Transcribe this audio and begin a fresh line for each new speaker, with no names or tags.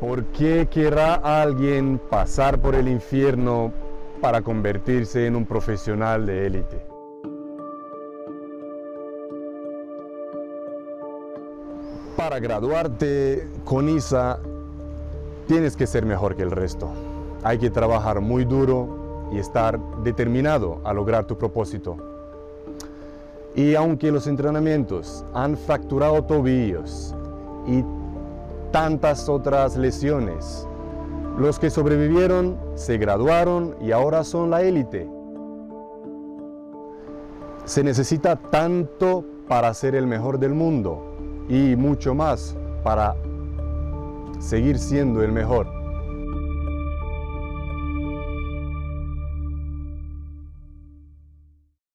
¿Por qué querrá alguien pasar por el infierno para convertirse en un profesional de élite? Para graduarte con ISA tienes que ser mejor que el resto. Hay que trabajar muy duro y estar determinado a lograr tu propósito. Y aunque los entrenamientos han fracturado tobillos y tantas otras lesiones, los que sobrevivieron se graduaron y ahora son la élite. Se necesita tanto para ser el mejor del mundo y mucho más para seguir siendo el mejor.